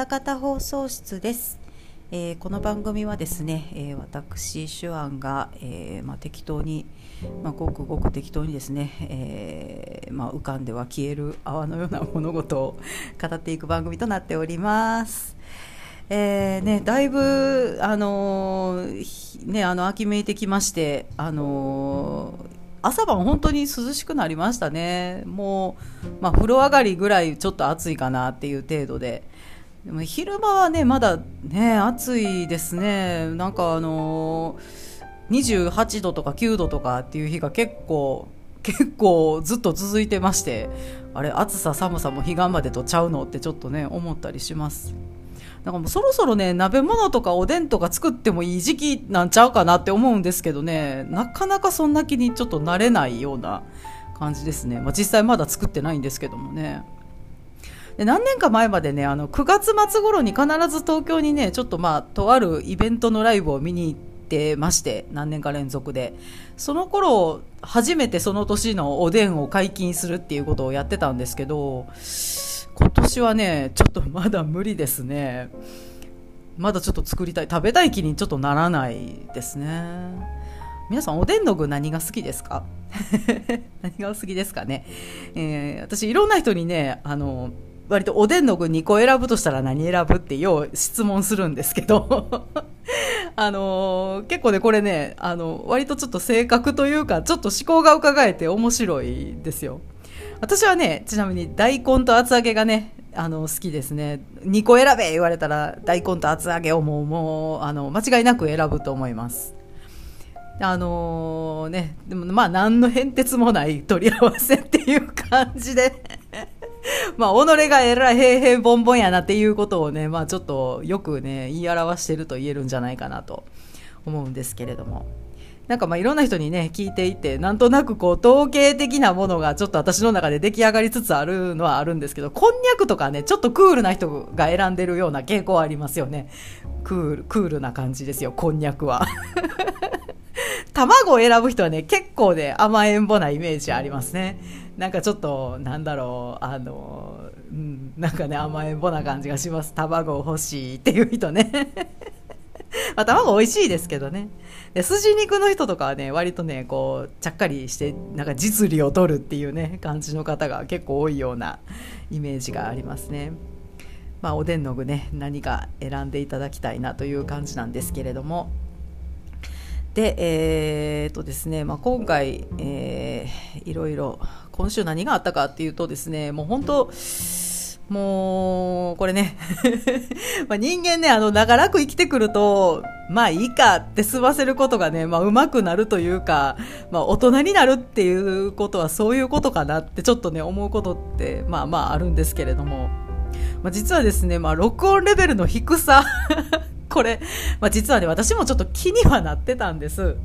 たかた放送室です、えーこの番組はですね、えー私手腕が、えーまあ、適当に、まあ、ごくごく適当にですね、えまあ、浮かんでは消える泡のような物事を語っていく番組となっております。えーね、だいぶ、あのーね、あの秋めいてきまして、あのー朝晩本当に涼しくなりましたね。もう、まあ、風呂上がりぐらいちょっと暑いかなっていう程度で。でも昼間はね、まだね、暑いですね。なんかあのー28度とか9度とかっていう日が結構、結構ずっと続いてまして、あれ、暑さ寒さも彼岸までとちゃうのってちょっとね、思ったりします。なんかもうそろそろね、鍋物とかおでんとか作ってもいい時期なんちゃうかなって思うんですけどね、なかなかそんな気にちょっとなれないような感じですね。まあ実際まだ作ってないんですけどもね。で何年か前までね、あの、9月末頃に必ず東京にね、ちょっとまあ、とあるイベントのライブを見に行ってまして、何年か連続で。その頃、初めてその年のおでんを解禁するっていうことをやってたんですけど、今年はね、ちょっとまだ無理ですね。まだちょっと作りたい。食べたい気にちょっとならないですね。皆さん、おでんの具何が好きですか？何がお好きですかね、えー私、いろんな人にね、あの、割とおでんの具2個選ぶとしたら何選ぶってよう質問するんですけど、あのー結構ね、これね、あの、割とちょっと性格というか、ちょっと思考が伺えて面白いですよ。私はね、ちなみに大根と厚揚げがね、あの、好きですね。2個選べ言われたら、大根と厚揚げをもう、もう、あの、間違いなく選ぶと思います。あのね、でもまあ何の変哲もない取り合わせっていう感じで、まあ己がえらい平平ボンボンやなっていうことをね、まあちょっとよくね、言い表してると言えるんじゃないかなと思うんですけれども。なんかまあいろんな人にね、聞いていて、なんとなくこう統計的なものがちょっと私の中で出来上がりつつあるのはあるんですけど、こんにゃくとかね、ちょっとクールな人が選んでるような傾向はありますよね。クール、クールな感じですよ、こんにゃくは。卵を選ぶ人はね、結構ね、甘えんぼなイメージありますね。なんかちょっと、なんだろう、あの、うん、なんかね、甘えんぼな感じがします。卵欲しいっていう人ね。まあ、卵美味しいですけどね。で、筋肉の人とかはね、割とね、こう、ちゃっかりして、なんか実利を取るっていうね、感じの方が結構多いようなイメージがありますね。まあ、おでんの具ね、何か選んでいただきたいなという感じなんですけれども。で、えーとですね、まあ、今回、えーいろいろ、今週何があったかっていうとですね、もう本当、もう、これね、まあ人間ね、あの、長らく生きてくると、まあいいかって済ませることがね、まあ上手くなるというか、まあ大人になるっていうことはそういうことかなってちょっとね、思うことって、まあまああるんですけれども、まあ実はですね、まあ録音レベルの低さ、これ、まあ実はね、私もちょっと気にはなってたんです。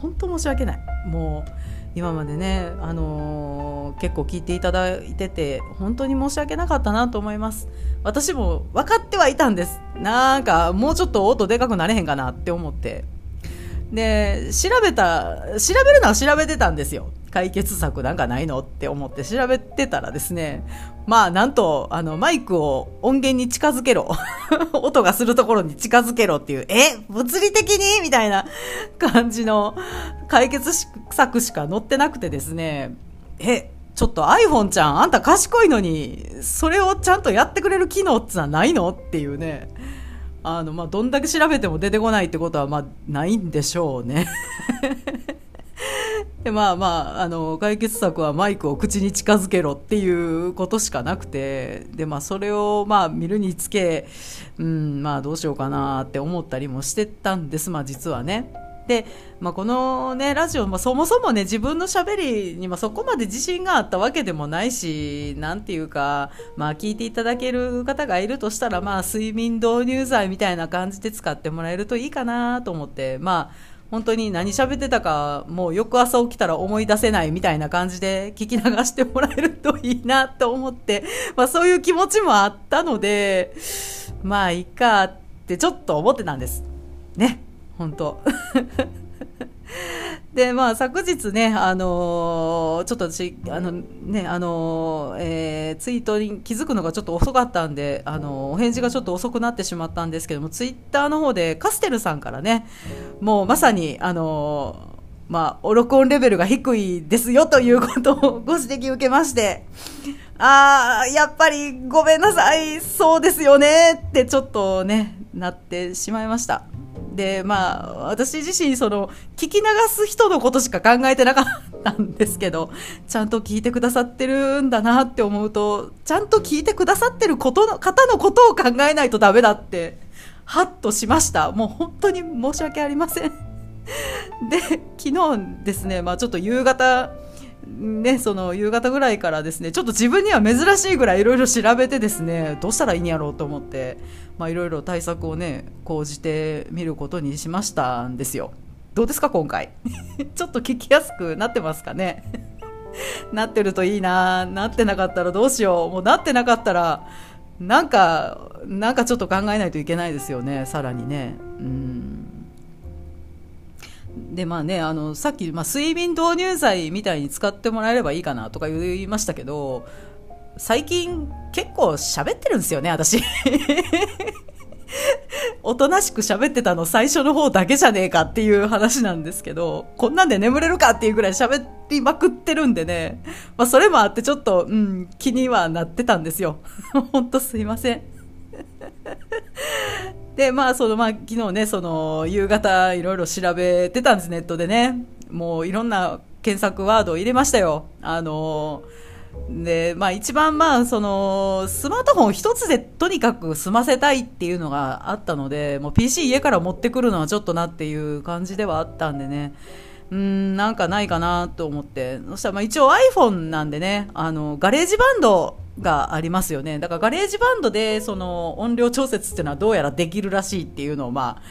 本当申し訳ない。もう、今までね、あのー結構聞いていただいてて、本当に申し訳なかったなと思います。私も分かってはいたんです。なんか、もうちょっと音でかくなれへんかなって思って。で、調べた、調べるのは調べてたんですよ。解決策なんかないのって思って調べてたらですね、まあなんと、あの、マイクを音源に近づけろ。音がするところに近づけろっていう、え物理的に？みたいな 感じの解決策しか載ってなくてですね、え、ちょっと iPhone ちゃん、あんた賢いのに、それをちゃんとやってくれる機能ってのはないのっていうね。あの、まあ、どんだけ調べても出てこないってことは、まあ、ないんでしょうね。で、まあまあ、あの、解決策はマイクを口に近づけろっていうことしかなくて、で、まあ、それを、まあ、見るにつけ、うん、まあ、どうしようかなって思ったりもしてたんです、まあ、実はね。で、まあ、このね、ラジオ、まあ、そもそもね、自分の喋りに、ま、そこまで自信があったわけでもないし、なんていうか、まあ、聞いていただける方がいるとしたら、まあ、睡眠導入剤みたいな感じで使ってもらえるといいかなと思って、まあ、本当に何喋ってたか、もう翌朝起きたら思い出せないみたいな感じで聞き流してもらえるといいなと思って、まあそういう気持ちもあったので、まあいいかってちょっと思ってたんです。ね、本当。でまあ昨日ねあのー、ちょっと私あのねあのー、えー、ツイートに気づくのがちょっと遅かったんであのお返事がちょっと遅くなってしまったんですけどもツイッターの方でカステルさんからねもうまさにあのまあ、録音レベルが低いですよということをご指摘受けまして、ああ、やっぱりごめんなさい、そうですよねってちょっとね、なってしまいました。で、まあ、私自身、その、聞き流す人のことしか考えてなかったんですけど、ちゃんと聞いてくださってるんだなって思うと、ちゃんと聞いてくださってることの、方のことを考えないとダメだって、ハッとしました。もう本当に申し訳ありません。で、昨日ですね、まあちょっと夕方、ね、その夕方ぐらいからですねちょっと自分には珍しいぐらいいろいろ調べてですねどうしたらいいんやろうと思っていろいろ対策をね講じてみることにしましたんですよどうですか今回？ちょっと聞きやすくなってますかね？なってるといいななってなかったらどうしようもうなってなかったらなんかなんかちょっと考えないといけないですよねさらにね。うん。でまあね、あのさっき、まあ、睡眠導入剤みたいに使ってもらえればいいかなとか言いましたけど最近結構喋ってるんですよね私。おとなしく喋ってたの最初の方だけじゃねえかっていう話なんですけどこんなんで眠れるかっていうぐらい喋りまくってるんでね、まあ、それもあってちょっと、うん、気にはなってたんですよ 本当すいませんで、まあ、その、まあ、昨日ね、その、夕方、いろいろ調べてたんです、ネットでね。もう、いろんな検索ワードを入れましたよ。あので、まあ一番まあそのスマートフォン一つでとにかく済ませたいっていうのがあったので、もう PC 家から持ってくるのはちょっとなっていう感じではあったんでね。うん、なんかないかなと思って。そしたらまあ一応 iPhone なんでね、あの、ガレージバンドがありますよね。だからガレージバンドでその音量調節っていうのはどうやらできるらしいっていうのをまあ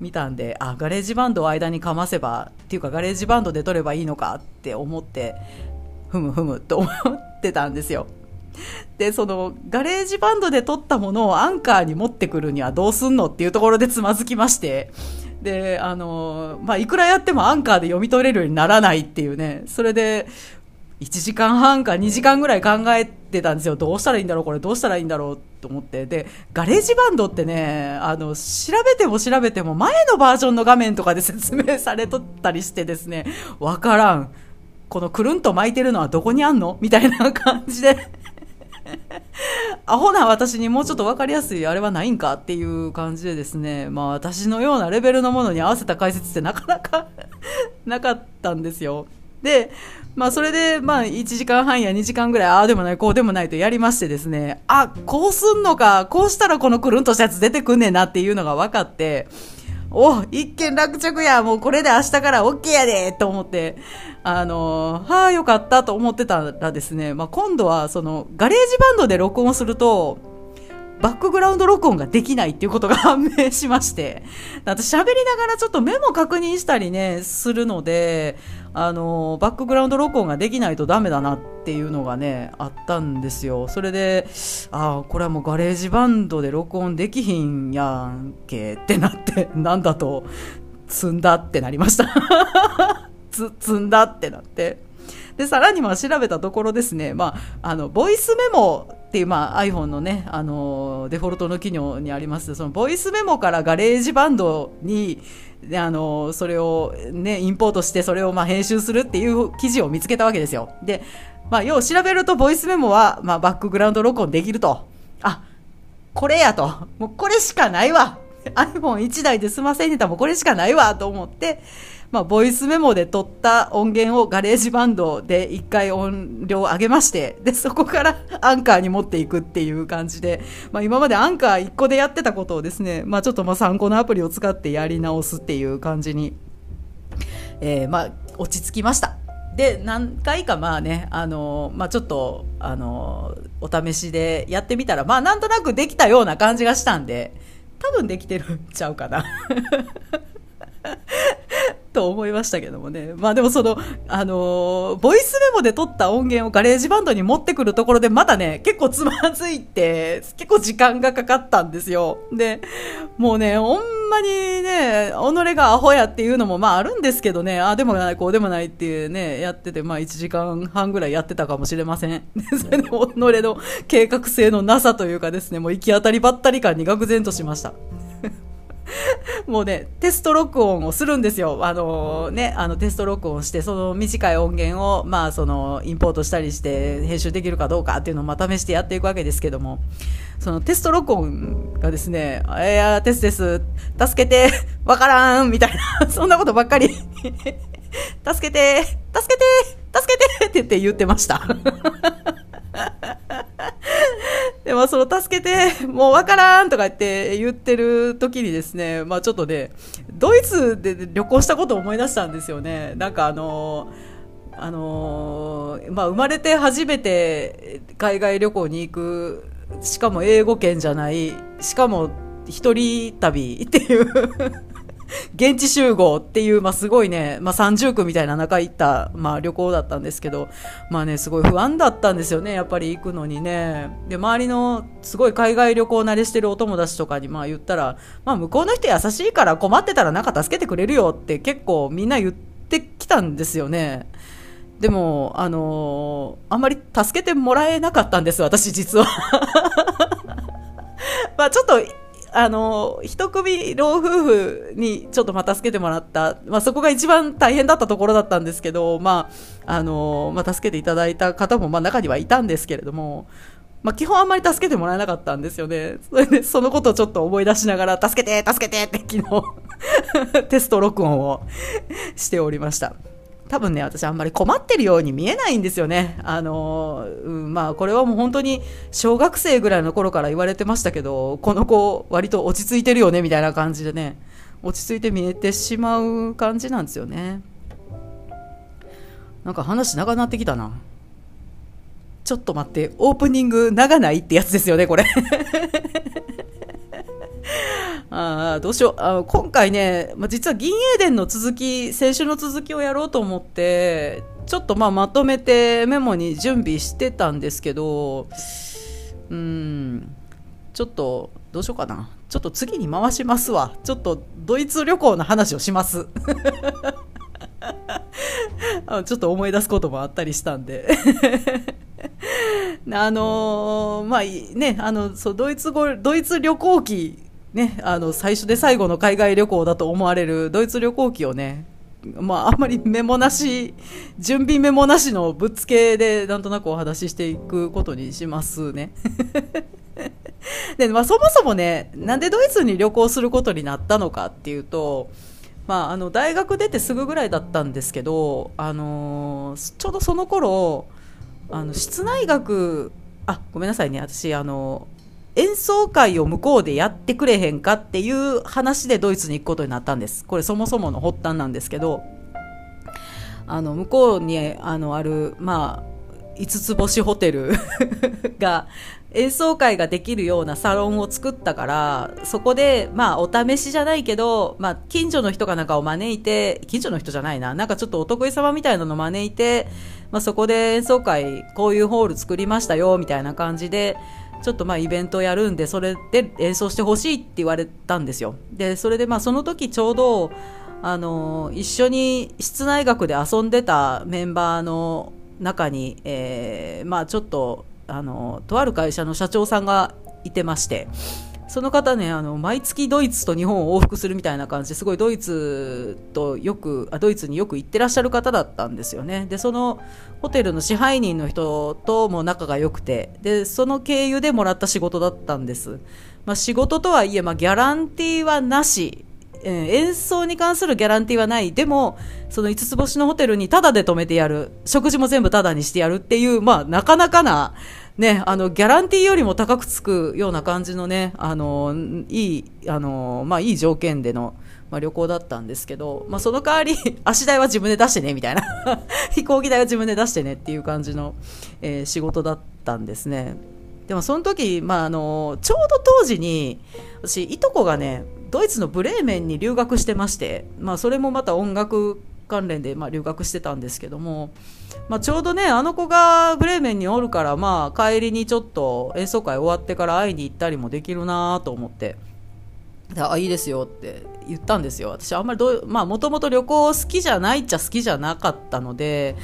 見たんで、あ、ガレージバンドを間にかませばっていうかガレージバンドで録ればいいのかって思って、ふむふむと思ってたんですよ。で、そのガレージバンドで録ったものをアンカーに持ってくるにはどうすんのっていうところでつまずきまして、で、あの、まあ、いくらやってもアンカーで読み取れるようにならないっていうね、それで、1時間半か2時間ぐらい考えてたんですよ。どうしたらいいんだろうこれどうしたらいいんだろうと思って。で、ガレージバンドってね、あの、調べても調べても前のバージョンの画面とかで説明されとったりしてですね、わからん。このくるんと巻いてるのはどこにあんの？みたいな感じで。アホな私にもうちょっと分かりやすいあれはないんかっていう感じでですね、まあ私のようなレベルのものに合わせた解説ってなかなか なかったんですよ。で、まあそれで、まあ1時間半や2時間ぐらい、ああでもない、こうでもないとやりましてですね、あ、こうすんのか、こうしたらこのくるんとしたやつ出てくんねんなっていうのが分かって、お、一件落着や、もうこれで明日から OK やでと思って、あの、はあ、よかったと思ってたらですね、まあ今度はその、ガレージバンドで録音すると、バックグラウンド録音ができないっていうことが判明しまして、私喋りながらちょっとメモ確認したりね、するので、あの、バックグラウンド録音ができないとダメだなっていうのがね、あったんですよ。それで、ああ、これはもうガレージバンドで録音できひんやんけってなって、なんだと、詰んだってなりました。つ、詰んだってなって。で、さらにまあ調べたところですね、まあ、あの、ボイスメモっていう、まあ、iPhone のね、あの、デフォルトの機能にあります、そのボイスメモからガレージバンドにで、あの、それをね、インポートして、それをまあ編集するっていう記事を見つけたわけですよ。で、まあ、よう調べると、ボイスメモは、まあ、バックグラウンド録音できると。あ、これやと。もうこれしかないわ。iPhone1 台で済ませんねたもうこれしかないわと思って、まあ、ボイスメモで録った音源をガレージバンドで一回音量を上げまして、で、そこからアンカーに持っていくっていう感じで、まあ、今までアンカー1個でやってたことをですね、まあ、ちょっとまあ3個のアプリを使ってやり直すっていう感じに、えー、まあ、落ち着きました。で、何回かまあね、あのまあ、ちょっと、あのお試しでやってみたら、まあ、なんとなくできたような感じがしたんで、多分できてるんちゃうかなと思いましたけどもね。まあでもその、あのー、ボイスメモで録った音源をガレージバンドに持ってくるところでまだね、結構つまずいて、結構時間がかかったんですよ。で、もうね、ほんまにね、己がアホやっていうのもまああるんですけどね、ああでもない、こうでもないっていうね、やってて、まあ1時間半ぐらいやってたかもしれません。それで己の計画性のなさというかですね、もう行き当たりばったり感に愕然としました。もうね、テスト録音をするんですよ。あのー、ね、あのテスト録音して、その短い音源を、まあ、その、インポートしたりして、編集できるかどうかっていうのをまた試してやっていくわけですけども、そのテスト録音がですね、いや、テスです、助けて、わからん、みたいな、そんなことばっかり助けて、助けて、助けてって言って言ってました。で、まあ、その助けて、もうわからんとか言って言ってる時にですね、まあ、ちょっとね、ドイツで旅行したことを思い出したんですよね。なんかあのあのまあ、生まれて初めて海外旅行に行く、しかも英語圏じゃない、しかも一人旅っていう現地集合っていう、まあ、すごいね、まあ、30区みたいな中行った、まあ、旅行だったんですけど、まあね、すごい不安だったんですよね、やっぱり行くのにね。で、周りのすごい海外旅行慣れしてるお友達とかにまあ言ったら、まあ、向こうの人優しいから困ってたらなんか助けてくれるよって結構みんな言ってきたんですよね。でも、あのー、あんまり助けてもらえなかったんです、私実は。まあちょっとあの、一組老夫婦にちょっとまた助けてもらった、まあ、そこが一番大変だったところだったんですけど、まあ、あの、まあ、助けていただいた方も、まあ、中にはいたんですけれども、まあ、基本あんまり助けてもらえなかったんですよね。それで、そのことをちょっと思い出しながら、助けて助けてって昨日 テスト録音をしておりました。多分ね、私あんまり困ってるように見えないんですよね。あの、うん、まあこれはもう本当に小学生ぐらいの頃から言われてましたけど、この子割と落ち着いてるよねみたいな感じでね、落ち着いて見えてしまう感じなんですよね。なんか話長なってきたな。ちょっと待って、オープニング長ないってやつですよね、これ。あどうしよう。あ今回ね、ま、実は銀英伝の続き先週の続きをやろうと思ってちょっとまあまとめてメモに準備してたんですけどうんちょっとどうしようかな。ちょっと次に回しますわ。ちょっとドイツ旅行の話をします。ちょっと思い出すこともあったりしたんで。あのー、まあねあのそうドイツ語ドイツ旅行記ね、あの最初で最後の海外旅行だと思われるドイツ旅行記をね、まあ、あんまりメモなし、準備メモなしのぶっつけでなんとなくお話ししていくことにしますね。で、まあ、そもそもね、なんでドイツに旅行することになったのかっていうと、まあ、あの大学出てすぐぐらいだったんですけど、あのー、ちょうどその頃あの室内学あごめんなさいね私あの演奏会を向こうでやってくれへんかっていう話でドイツに行くことになったんです。これそもそもの発端なんですけど、あの、向こうにあのある、まあ、5つ星ホテル が演奏会ができるようなサロンを作ったから、そこで、まあ、お試しじゃないけど、まあ、近所の人かなんかを招いて、近所の人じゃないな、なんかちょっとお得意様みたいなのを招いて、まあ、そこで演奏会、こういうホール作りましたよ、みたいな感じで、ちょっとまあイベントやるんでそれで演奏してほしいって言われたんですよ。でそれでまあその時ちょうどあの一緒に室内楽で遊んでたメンバーの中に、えー、まあちょっとあのとある会社の社長さんがいてまして。その方ねあの毎月ドイツと日本を往復するみたいな感じですごいドイツとよくあドイツによく行ってらっしゃる方だったんですよね。でそのホテルの支配人の人とも仲が良くてでその経由でもらった仕事だったんです、まあ、仕事とはいえ、まあ、ギャランティーはなし。演奏に関するギャランティーはない。でもその5つ星のホテルにタダで泊めてやる。食事も全部タダにしてやるっていうまあなかなかなね、あの、ギャランティーよりも高くつくような感じのね、あの、いい、あの、まあ、いい条件での、まあ、旅行だったんですけど、まあ、その代わり、足代は自分で出してね、みたいな。飛行機代は自分で出してねっていう感じの、えー、仕事だったんですね。でもその時、まあ、あのちょうど当時に私いとこがねドイツのブレーメンに留学してまして、まあ、それもまた音楽関連で、まあ、留学してたんですけども、まあ、ちょうどねあの子がブレーメンにおるから、まあ、帰りにちょっと演奏会終わってから会いに行ったりもできるなと思って。あいいですよって言ったんですよ。私あんまりどうまあもともと旅行好きじゃないっちゃ好きじゃなかったので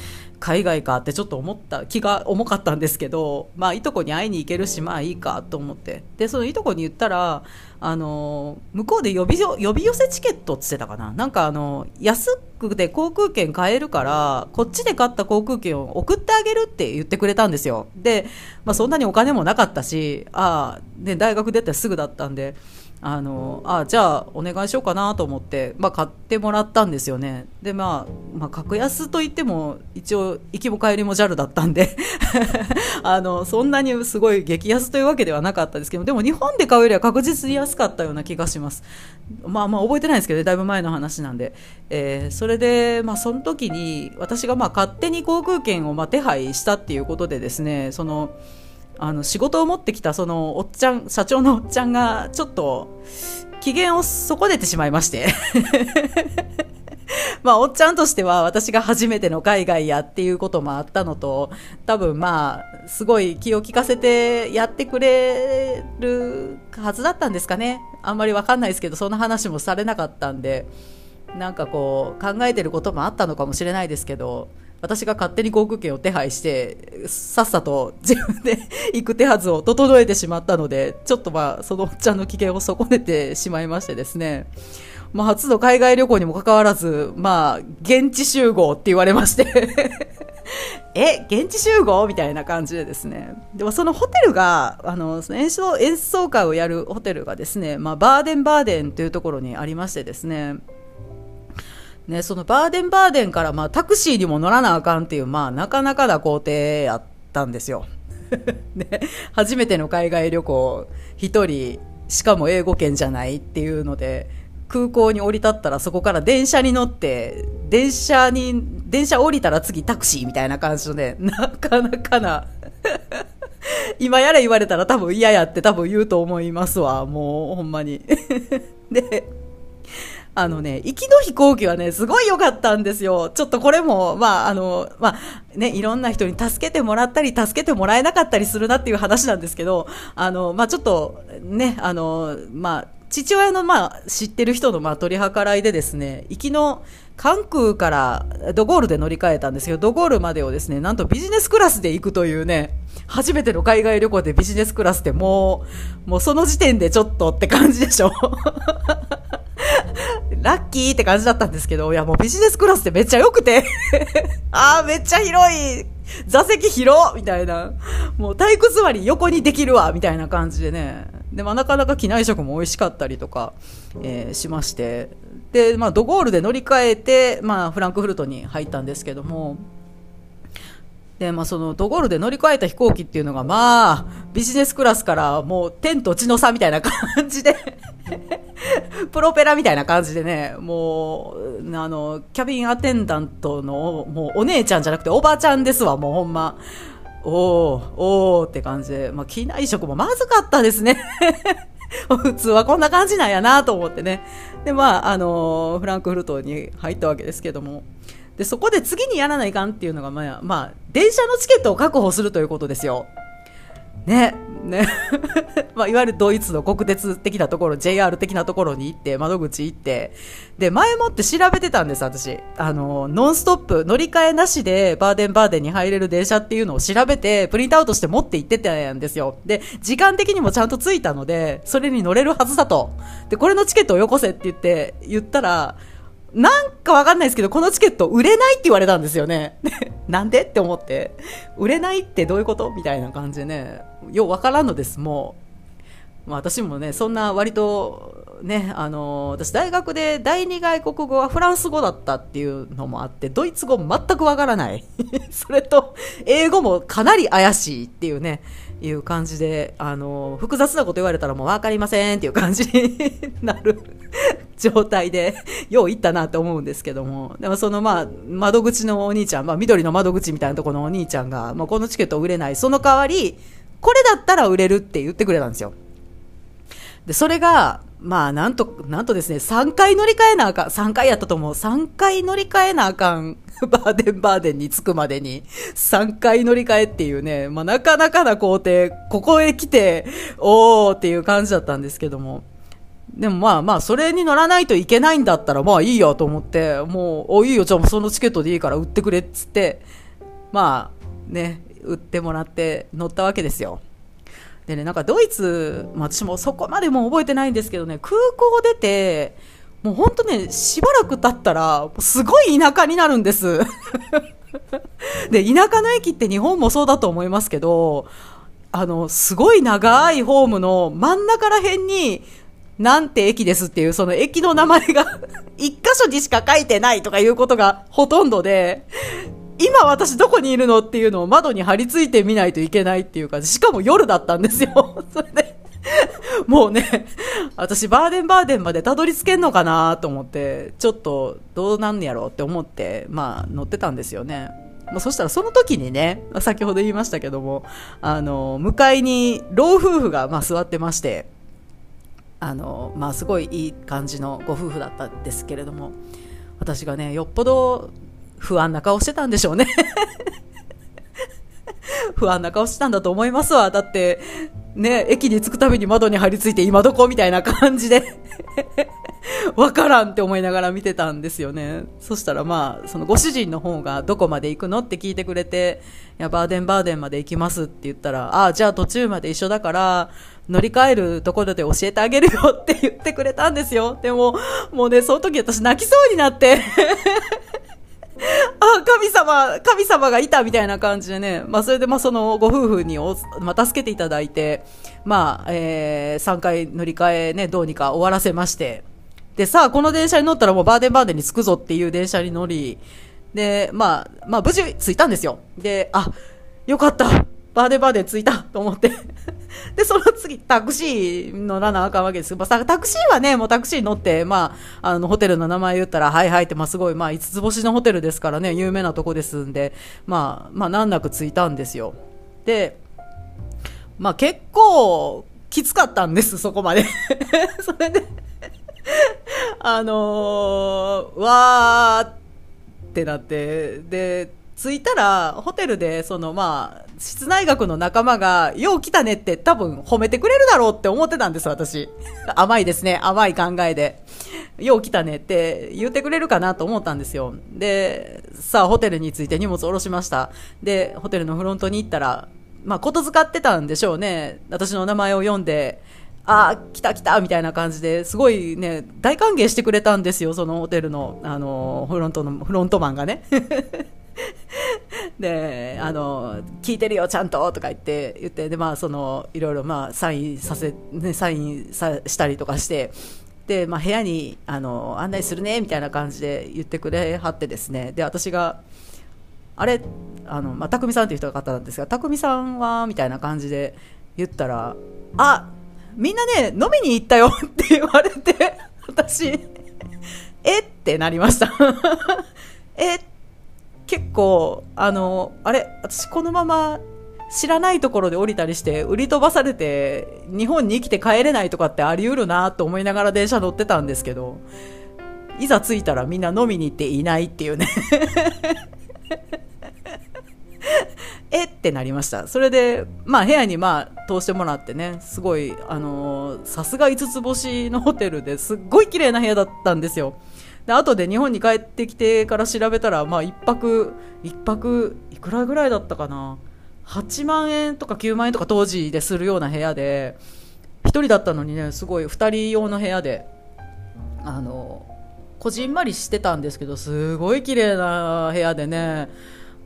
海外かってちょっと思った気が重かったんですけどまあいとこに会いに行けるしまあいいかと思って。でそのいとこに言ったらあの向こうで呼び呼び寄せチケットって言ってたかな。なんかあの安くて航空券買えるからこっちで買った航空券を送ってあげるって言ってくれたんですよ。で、まあ、そんなにお金もなかったしああ、ね、大学出てすぐだったんであのあじゃあお願いしようかなと思って、まあ、買ってもらったんですよね。で、まあ、まあ格安といっても一応行きも帰りも JAL だったんで あのそんなにすごい激安というわけではなかったですけどでも日本で買うよりは確実に安かったような気がします。まあまあ覚えてないですけど、ね、だいぶ前の話なんで、えー、それで、まあ、その時に私がまあ勝手に航空券をまあ手配したっていうことでですねそのあの仕事を持ってきたそのおっちゃん社長のおっちゃんがちょっと機嫌を損ねてしまいまして まあ、おっちゃんとしては私が初めての海外やっていうこともあったのと、多分まあ、すごい気を利かせてやってくれるはずだったんですかね。あんまりわかんないですけど、そんな話もされなかったんで、なんかこう、考えてることもあったのかもしれないですけど、私が勝手に航空券を手配して、さっさと自分で行く手はずを整えてしまったので、ちょっとまあ、そのおっちゃんの危険を損ねてしまいましてですね。まあ、初の海外旅行にもかかわらず、まあ、現地集合って言われまして え、現地集合みたいな感じでですね。でもそのホテルが、あの、演奏、演奏会をやるホテルがですね、まあ、バーデンバーデンというところにありましてですね、ね、そのバーデンバーデンからまあタクシーにも乗らなあかんっていう、まあなかなかな工程やったんですよ。ね、初めての海外旅行、一人、しかも英語圏じゃないっていうので、空港に降り立ったらそこから電車に乗って、電車に、電車降りたら次タクシーみたいな感じのね、なかなかな 今やれ言われたら多分嫌やって多分言うと思いますわ、もうほんまに。で、あのね、行きの飛行機はね、すごい良かったんですよ。ちょっとこれも、まあ、あの、まあ、ね、いろんな人に助けてもらったり、助けてもらえなかったりするなっていう話なんですけど、あの、まあ、ちょっと、ね、あの、まあ、父親の、まあ、知ってる人の、まあ、取り計らいでですね、行きの関空からドゴールで乗り換えたんですけど、ドゴールまでをですね、なんとビジネスクラスで行くというね、初めての海外旅行でビジネスクラスってもう、もうその時点でちょっとって感じでしょ ラッキーって感じだったんですけど、いやもうビジネスクラスってめっちゃ良くて あーめっちゃ広い座席広みたいな。もう体育座り横にできるわみたいな感じでね。で、まあなかなか機内食も美味しかったりとか、えー、しまして。で、まあドゴールで乗り換えて、まあフランクフルトに入ったんですけども、で、まあ、そのドゴールで乗り換えた飛行機っていうのが、まあ、ビジネスクラスからもう天と地の差みたいな感じで プロペラみたいな感じでね、もう、あの、キャビンアテンダントの、もうお姉ちゃんじゃなくておばちゃんですわ、もうほんま。おー、おーって感じで、まあ、機内食もまずかったですね 普通はこんな感じなんやなと思ってね。で、まあ、あのフランクフルトに入ったわけですけども。で、そこで次にやらないかんっていうのが、まあ、まあ、電車のチケットを確保するということですよ。ね、ね。まあ、いわゆるドイツの国鉄的なところ、JR 的なところに行って、窓口行って、で、前もって調べてたんです、私。あの、ノンストップ、乗り換えなしでバーデンバーデンに入れる電車っていうのを調べて、プリントアウトして持って行ってたんですよ。で、時間的にもちゃんとついたので、それに乗れるはずだと。で、これのチケットをよこせって言って、言ったら、なんかわかんないですけど、このチケット売れないって言われたんですよね。なんでって思って。売れないってどういうことみたいな感じでね。ようわからんのです、もう。まあ私もね、そんな割と、ね、あの私大学で第二外国語はフランス語だったっていうのもあって、ドイツ語全くわからない。それと、英語もかなり怪しいっていうね、いう感じで、あの、複雑なこと言われたらもう分かりませんっていう感じに なる状態で、よう言ったなと思うんですけども、でもそのまあ、窓口のお兄ちゃん、まあ緑の窓口みたいなところのお兄ちゃんが、まあこのチケット売れない、その代わり、これだったら売れるって言ってくれたんですよ。で、それが、まあ、なんと、なんとですね、3回乗り換えなあかん、3回やったと思う。3回乗り換えなあかん。バーデンバーデンに着くまでに、3回乗り換えっていうね、まあ、なかなかな工程、ここへ来て、おーっていう感じだったんですけども。でもまあまあ、それに乗らないといけないんだったら、まあいいよと思って、もう、お、いいよ、じゃあもうそのチケットでいいから売ってくれっつって、まあ、ね、売ってもらって乗ったわけですよ。でね、なんかドイツ、まあ、私もそこまでも覚えてないんですけどね、空港出て、もう本当ね、しばらく経ったら、すごい田舎になるんです。で、田舎の駅って日本もそうだと思いますけど、あの、すごい長いホームの真ん中ら辺に、なんて駅ですっていう、その駅の名前が 一箇所にしか書いてないとかいうことがほとんどで、今私どこにいるのっていうのを窓に貼り付いてみないといけないっていうか、しかも夜だったんですよ。それで、もうね、私バーデンバーデンまでたどり着けんのかなと思って、ちょっとどうなんやろうって思って、まあ乗ってたんですよね。まあ、そしたらその時にね、先ほど言いましたけども、あの、向かいに老夫婦がまあ座ってまして、あの、まあすごいいい感じのご夫婦だったんですけれども、私がね、よっぽど不安な顔してたんでしょうね 不安な顔してたんだと思いますわ。だって、ね、駅に着くたびに窓に張り付いて今どこみたいな感じで わからんって思いながら見てたんですよね。そしたらまあ、そのご主人の方がどこまで行くのって聞いてくれて、いや、バーデンバーデンまで行きますって言ったら、ああ、じゃあ途中まで一緒だから、乗り換えるところで教えてあげるよって言ってくれたんですよ。でも、もうね、その時私泣きそうになってあ、神様、神様がいたみたいな感じでね、まあ、それで、まあ、そのご夫婦にお、まあ、助けていただいて、まあ、えー、3回乗り換えね、どうにか終わらせまして、で、さあ、この電車に乗ったらもうバーデンバーデンに着くぞっていう電車に乗り、で、まあ、まあ、無事着いたんですよ。で、あ、よかった。バーデバーデ着いたと思って。で、その次、タクシー乗らなあかんわけです。けど、まあ、タクシーはね、もうタクシー乗って、まあ、あの、ホテルの名前言ったら、はいはいって、まあ、すごい、まあ、5つ星のホテルですからね、有名なとこですんで、まあ、まあ、難なく着いたんですよ。で、まあ、結構、きつかったんです、そこまで。それであのー、わーってなって、で、着いたら、ホテルで、その、まあ、室内学の仲間が、よう来たねって多分褒めてくれるだろうって思ってたんです、私。甘いですね。甘い考えで。よう来たねって言ってくれるかなと思ったんですよ。で、さあ、ホテルに着いて荷物下ろしました。で、ホテルのフロントに行ったら、まあ、ことづかってたんでしょうね。私の名前を読んで、あ来た来たみたいな感じですごいね、大歓迎してくれたんですよ、そのホテルの、あの、フロントの、フロントマンがね。であの聞いてるよちゃんととか言って言ってでまあそのいろいろまあサインさせ、ね、サインさしたりとかしてで、まあ、部屋にあの案内するねみたいな感じで言ってくれはってですね。で私があれあの、まあ、匠さんっていう人が方なんですが匠さんはみたいな感じで言ったらあみんなね飲みに行ったよ って言われて私え？ってなりました。え？結構あのあれ私このまま知らないところで降りたりして売り飛ばされて日本に生きて帰れないとかってあり得るなと思いながら電車乗ってたんですけどいざ着いたらみんな飲みに行っていないっていうね。えってなりました。それでまあ部屋にまあ通してもらってねすごいあのさすが5つ星のホテルですっごい綺麗な部屋だったんですよ。で後で日本に帰ってきてから調べたら、まあ、1泊1泊いくらぐらいだったかな？8万円とか9万円とか当時でするような部屋で1人だったのにねすごい2人用の部屋であのこじんまりしてたんですけどすごい綺麗な部屋でね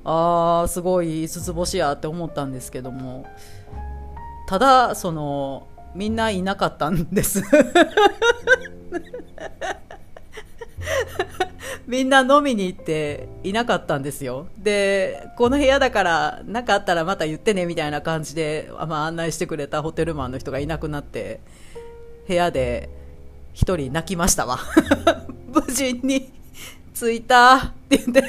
あーすごい5つ星やって思ったんですけども。ただそのみんないなかったんです。みんな飲みに行っていなかったんですよ。で、この部屋だから何かあったらまた言ってねみたいな感じで、まあ、案内してくれたホテルマンの人がいなくなって、部屋で一人泣きましたわ。無事に着いたって言って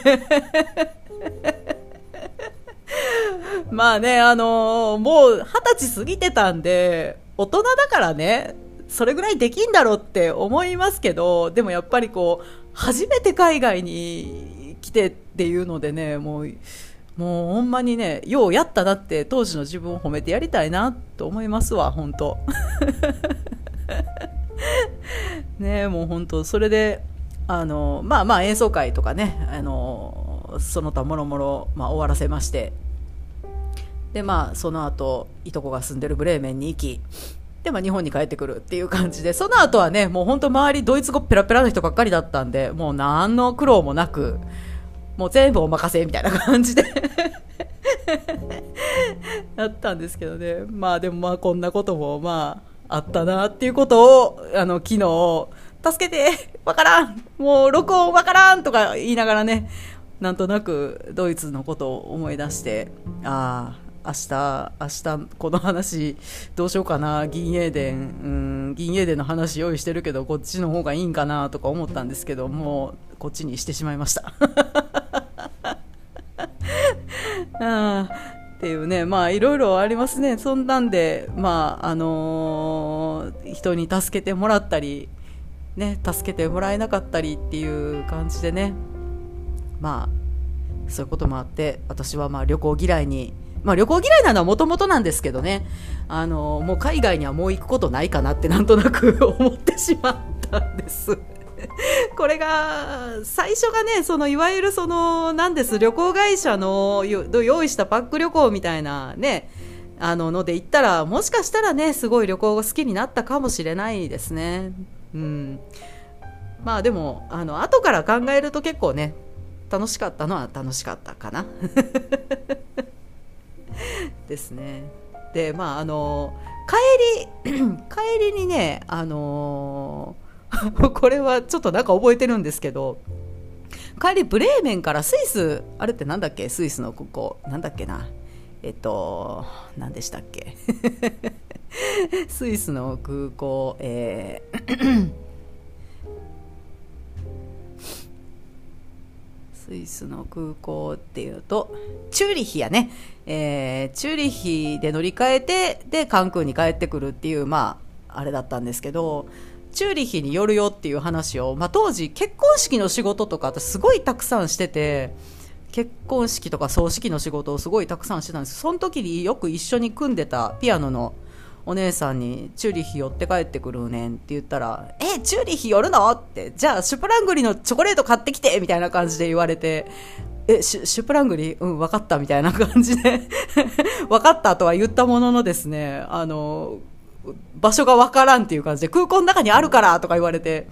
まあね、あのー、もう二十歳過ぎてたんで、大人だからね、それぐらいできんだろうって思いますけどでもやっぱりこう初めて海外に来てっていうのでねもうもうほんまにねようやったなって当時の自分を褒めてやりたいなと思いますわ本当 ねもう本当それであのまあまあ演奏会とかねあのその他もろもろ、ま、終わらせまして。でまあその後いとこが住んでるブレーメンに行きで、まあ、日本に帰ってくるっていう感じでその後はねもう本当周りドイツ語ペラペラの人ばっかりだったんでもう何の苦労もなくもう全部お任せみたいな感じで やったんですけどね。まあでもまあこんなこともまああったなっていうことをあの昨日助けてわからんもう録音わからんとか言いながらねなんとなくドイツのことを思い出してああ明日明日この話どうしようかな。銀英伝。うん銀英伝の話用意してるけどこっちの方がいいんかなとか思ったんですけどもうこっちにしてしまいました。あっていうね。まあいろいろありますね。そんなんでまああのー、人に助けてもらったりね助けてもらえなかったりっていう感じでね。まあそういうこともあって私はまあ旅行嫌いにまあ、旅行嫌いなのはもともとなんですけどね。あのもう海外にはもう行くことないかなってなんとなく 思ってしまったんです。これが最初がねそのいわゆるそのなんです旅行会社の用意したパック旅行みたいなねあのので行ったらもしかしたらねすごい旅行が好きになったかもしれないですね。うん。まあでもあの後から考えると結構ね楽しかったのは楽しかったかな。ですね。でまああの帰り 帰りにねあの これはちょっとなんか覚えてるんですけど帰りブレーメンからスイスあれってなんだっけ？スイスのここ。なんだっけな？えっと何でしたっけ？スイスの空港えー スイスの空港っていうとチューリッヒやね、えー、チューリッヒで乗り換えてでカンクンに帰ってくるっていうまああれだったんですけどチューリッヒに寄るよっていう話を、まあ、当時結婚式の仕事とか私すごいたくさんしてて結婚式とか葬式の仕事をすごいたくさんしてたんです。その時によく一緒に組んでたピアノのお姉さんにチューリッヒ寄って帰ってくるねんって言ったら、え、チューリッヒ寄るの？って、じゃあシュプラングリのチョコレート買ってきて！みたいな感じで言われて、え、シュシュプラングリうん、分かったみたいな感じで。分かったとは言ったもののですね、あの、場所がわからんっていう感じで、空港の中にあるからとか言われて、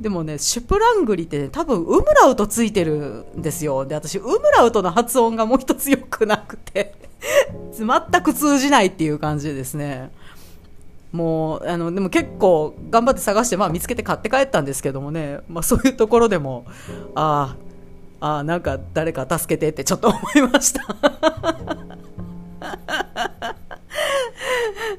でもね、シュプラングリって、ね、多分ウムラウトついてるんですよ。で、私、ウムラウトの発音がもう一つ良くなくて。全く通じないっていう感じでですね。もう、あの、でも結構頑張って探して、まあ見つけて買って帰ったんですけどもね、まあそういうところでも、ああ、あ、なんか誰か助けてってちょっと思いました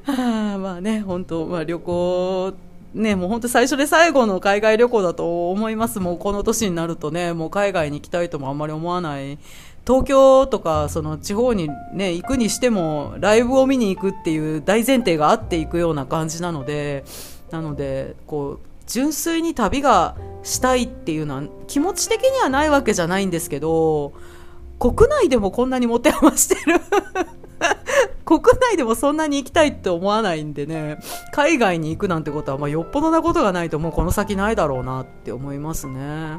はあ、まあね、本当、まあ、旅行、ね、もう本当最初で最後の海外旅行だと思います。もうこの年になるとね、もう海外に行きたいともあんまり思わない。東京とかその地方にね、行くにしてもライブを見に行くっていう大前提があっていくような感じなので、なので、こう、純粋に旅がしたいっていうのは気持ち的にはないわけじゃないんですけど、国内でもこんなに持て余してる 国内でもそんなに行きたいって思わないんでね、海外に行くなんてことは、まあ、よっぽどなことがないともうこの先ないだろうなって思いますね。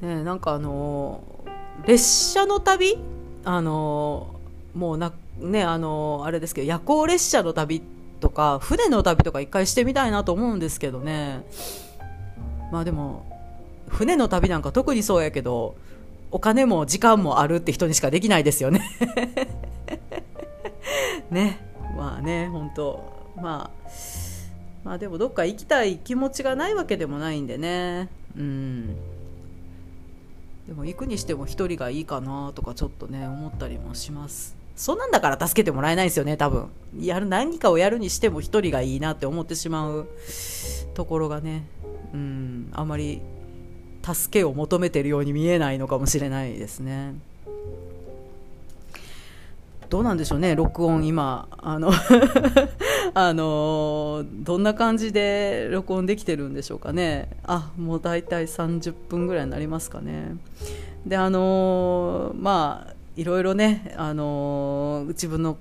ねなんかあの列車の旅？あのもうな、ね、あのあれですけど、夜行列車の旅ってとか、船の旅とか一回してみたいなと思うんですけどね。まあでも、船の旅なんか特にそうやけど、お金も時間もあるって人にしかできないですよね。ね。まあね本当。まあまあでもどっか行きたい気持ちがないわけでもないんでね。うん。でも行くにしても1人がいいかなとかちょっとね思ったりもします。そんなんだから助けてもらえないですよね多分。やる何かをやるにしても1人がいいなって思ってしまうところがね。うんあまり助けを求めてるように見えないのかもしれないですね。どうなんでしょうね録音今。あの あのどんな感じで録音できてるんでしょうかね。あもう大体30分ぐらいになりますかね。であのまあいろいろねあの自分の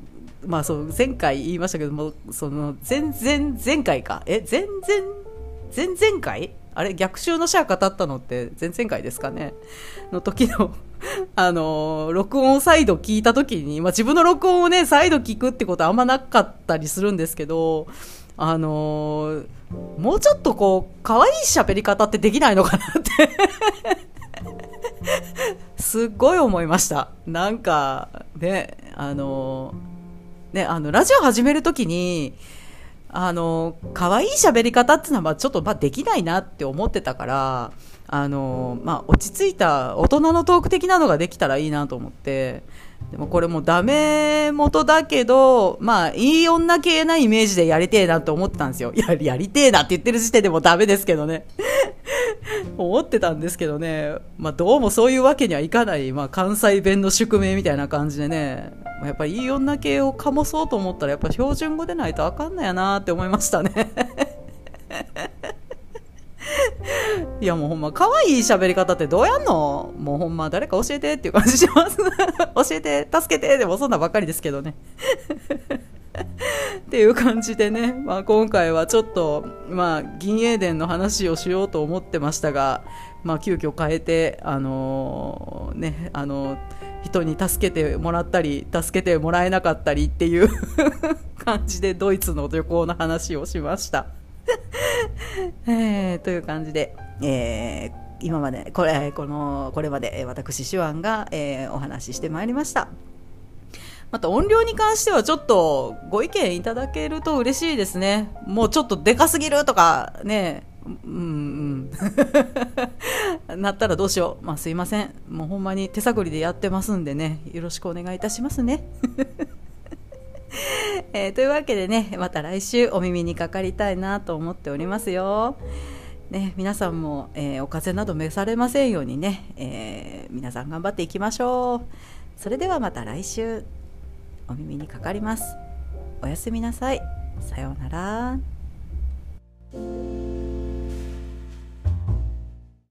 まあそう前回言いましたけどもその全然前回か？え全然前々回？あれ逆襲のシャア語ったのって前々回ですかね？の時の あの録音を再度聞いた時に、まあ、自分の録音をね再度聞くってことはあんまなかったりするんですけどあのもうちょっとこう可愛い喋り方ってできないのかなって。すっごい思いました。なんかねあのねあのラジオ始めるときにあの可愛い喋り方っていうのはまあちょっとまあできないなって思ってたからあの、まあ、落ち着いた大人のトーク的なのができたらいいなと思ってでもこれもダメ元だけどまあいい女系なイメージでやりてえなと思ってたんですよ。ややりてえなって言ってる時点でもダメですけどね。思ってたんですけどね、まあ、どうもそういうわけにはいかない、まあ、関西弁の宿命みたいな感じでね、ま、やっぱいい女系を醸そうと思ったらやっぱ標準語でないとあかんのやなって思いましたね。いやもうほんま可愛い喋り方ってどうやんの？もうほんま誰か教えてっていう感じします。教えて助けてでもそんなばっかりですけどね。っていう感じでね、まあ、今回はちょっと、まあ、銀英伝の話をしようと思ってましたが、まあ、急遽変えて、あのー、ねあのー、人に助けてもらったり助けてもらえなかったりっていう 感じでドイツの旅行の話をしました。えー、という感じで、えー、今までこれこのこれまで私手腕が、えー、お話ししてまいりました。また音量に関してはちょっとご意見いただけると嬉しいですね。もうちょっとでかすぎるとかね、うんうん。なったらどうしよう。まあすいません。もうほんまに手探りでやってますんでね、よろしくお願いいたしますね。えー、というわけでね、また来週お耳にかかりたいなと思っておりますよ。ね、皆さんも、えー、お風邪など召されませんようにね、えー、皆さん頑張っていきましょう。それではまた来週。お耳にかかります。おやすみなさい。さようなら。